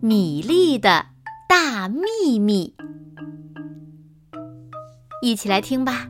米粒的大秘密》，一起来听吧。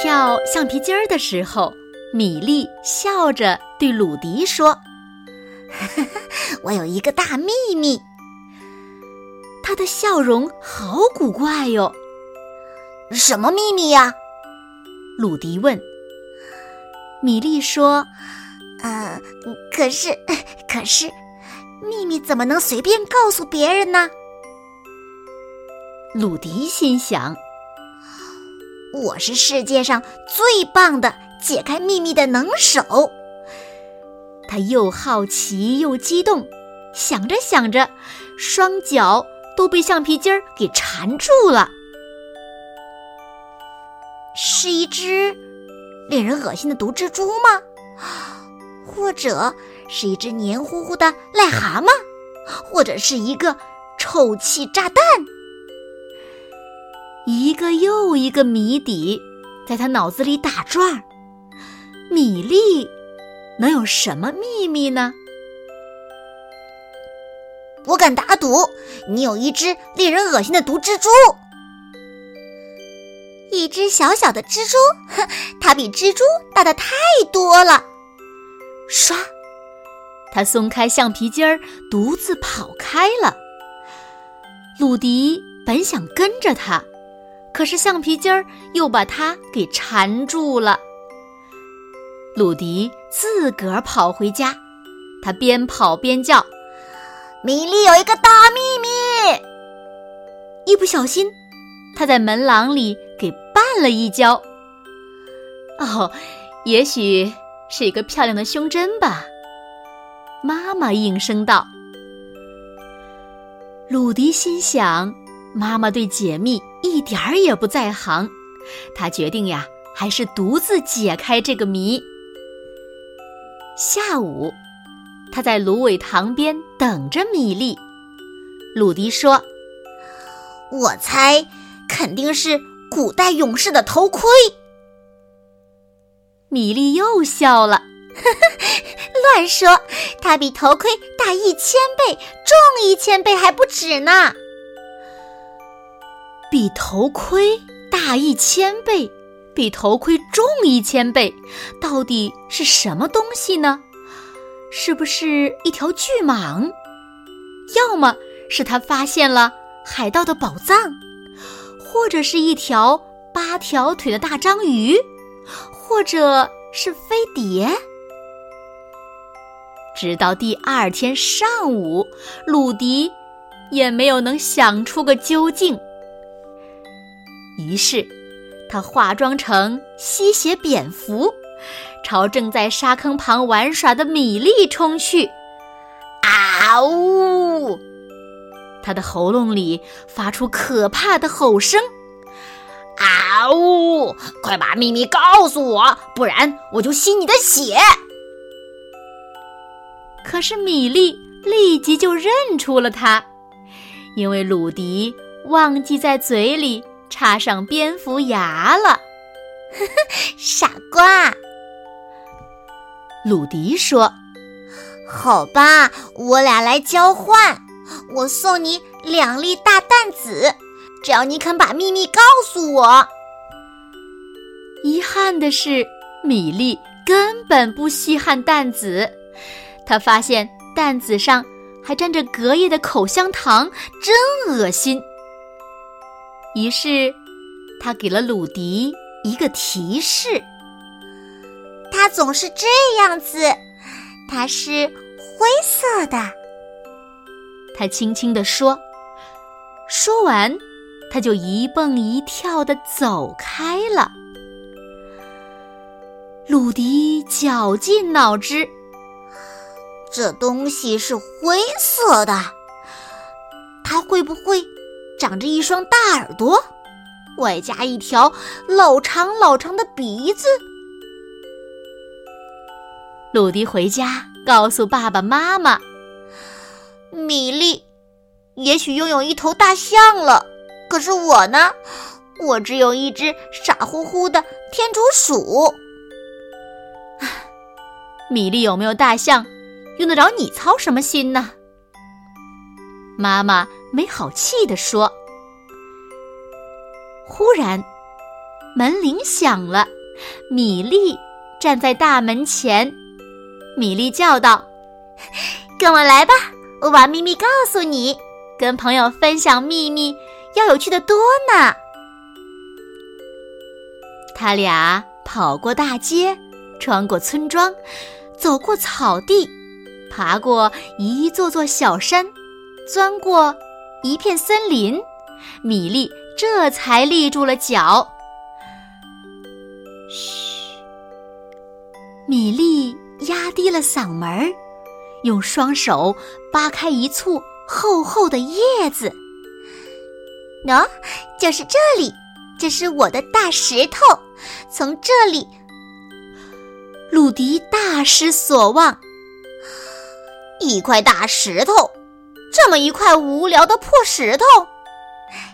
跳橡皮筋儿的时候，米粒笑着对鲁迪说：“ 我有一个大秘密。”他的笑容好古怪哟！什么秘密呀？鲁迪问。米莉说：“呃，可是，可是，秘密怎么能随便告诉别人呢？”鲁迪心想：“我是世界上最棒的解开秘密的能手。”他又好奇又激动，想着想着，双脚。都被橡皮筋儿给缠住了，是一只令人恶心的毒蜘蛛吗？或者是一只黏糊糊的癞蛤蟆？或者是一个臭气炸弹？一个又一个谜底在他脑子里打转儿。米粒能有什么秘密呢？我敢打赌，你有一只令人恶心的毒蜘蛛，一只小小的蜘蛛，哼，它比蜘蛛大的太多了。唰，它松开橡皮筋儿，独自跑开了。鲁迪本想跟着它，可是橡皮筋儿又把它给缠住了。鲁迪自个儿跑回家，他边跑边叫。米莉有一个大秘密，一不小心，他在门廊里绊了一跤。哦，也许是一个漂亮的胸针吧。妈妈应声道。鲁迪心想，妈妈对解密一点儿也不在行，他决定呀，还是独自解开这个谜。下午。他在芦苇塘边等着米粒。鲁迪说：“我猜肯定是古代勇士的头盔。”米莉又笑了：“呵呵，乱说！它比头盔大一千倍，重一千倍还不止呢。比头盔大一千倍，比头盔重一千倍，到底是什么东西呢？”是不是一条巨蟒？要么是他发现了海盗的宝藏，或者是一条八条腿的大章鱼，或者是飞碟。直到第二天上午，鲁迪也没有能想出个究竟。于是，他化妆成吸血蝙蝠。朝正在沙坑旁玩耍的米粒冲去，啊呜！他的喉咙里发出可怕的吼声，啊呜！快把秘密告诉我，不然我就吸你的血！可是米粒立即就认出了他，因为鲁迪忘记在嘴里插上蝙蝠牙了。傻瓜！鲁迪说：“好吧，我俩来交换。我送你两粒大蛋子，只要你肯把秘密告诉我。”遗憾的是，米粒根本不稀罕蛋子。他发现蛋子上还沾着隔夜的口香糖，真恶心。于是，他给了鲁迪一个提示。它总是这样子，它是灰色的。他轻轻地说。说完，他就一蹦一跳的走开了。鲁迪绞尽脑汁，这东西是灰色的，它会不会长着一双大耳朵，外加一条老长老长的鼻子？鲁迪回家告诉爸爸妈妈：“米莉，也许拥有一头大象了。可是我呢？我只有一只傻乎乎的天竺鼠。米莉有没有大象，用得着你操什么心呢？”妈妈没好气地说。忽然，门铃响了，米莉站在大门前。米莉叫道：“跟我来吧，我把秘密告诉你。跟朋友分享秘密要有趣的多呢。”他俩跑过大街，穿过村庄，走过草地，爬过一座座小山，钻过一片森林。米莉这才立住了脚。嘘，米莉。压低了嗓门儿，用双手扒开一簇厚厚的叶子。喏，就是这里，这是我的大石头。从这里，鲁迪大失所望。一块大石头，这么一块无聊的破石头。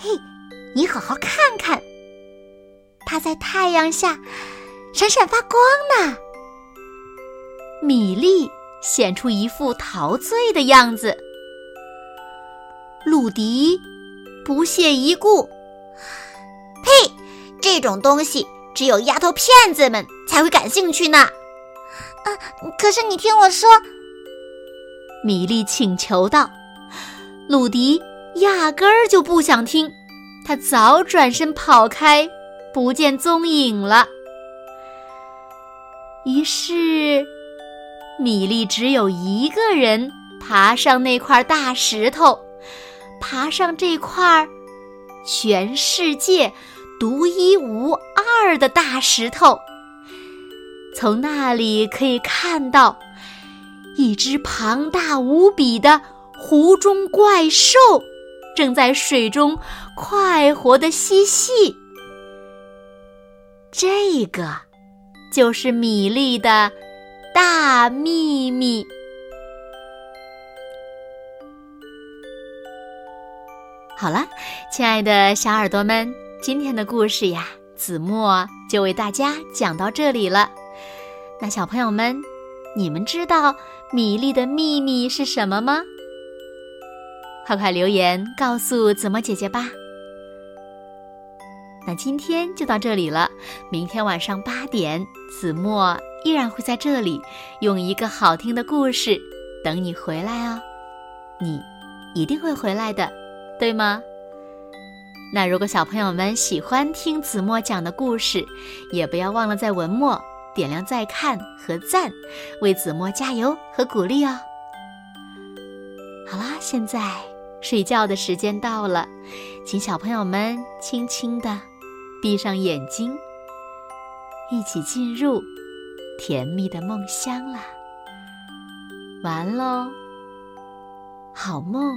嘿，你好好看看，它在太阳下闪闪发光呢。米莉显出一副陶醉的样子，鲁迪不屑一顾：“呸，这种东西只有丫头片子们才会感兴趣呢。”啊，可是你听我说，米莉请求道。鲁迪压根儿就不想听，他早转身跑开，不见踪影了。于是。米莉只有一个人爬上那块大石头，爬上这块全世界独一无二的大石头。从那里可以看到一只庞大无比的湖中怪兽，正在水中快活的嬉戏。这个就是米粒的。大秘密。好了，亲爱的小耳朵们，今天的故事呀，子墨就为大家讲到这里了。那小朋友们，你们知道米粒的秘密是什么吗？快快留言告诉子墨姐姐吧。那今天就到这里了，明天晚上八点，子墨。依然会在这里用一个好听的故事等你回来哦，你一定会回来的，对吗？那如果小朋友们喜欢听子墨讲的故事，也不要忘了在文末点亮再看和赞，为子墨加油和鼓励哦。好啦，现在睡觉的时间到了，请小朋友们轻轻的闭上眼睛，一起进入。甜蜜的梦乡啦，完喽，好梦。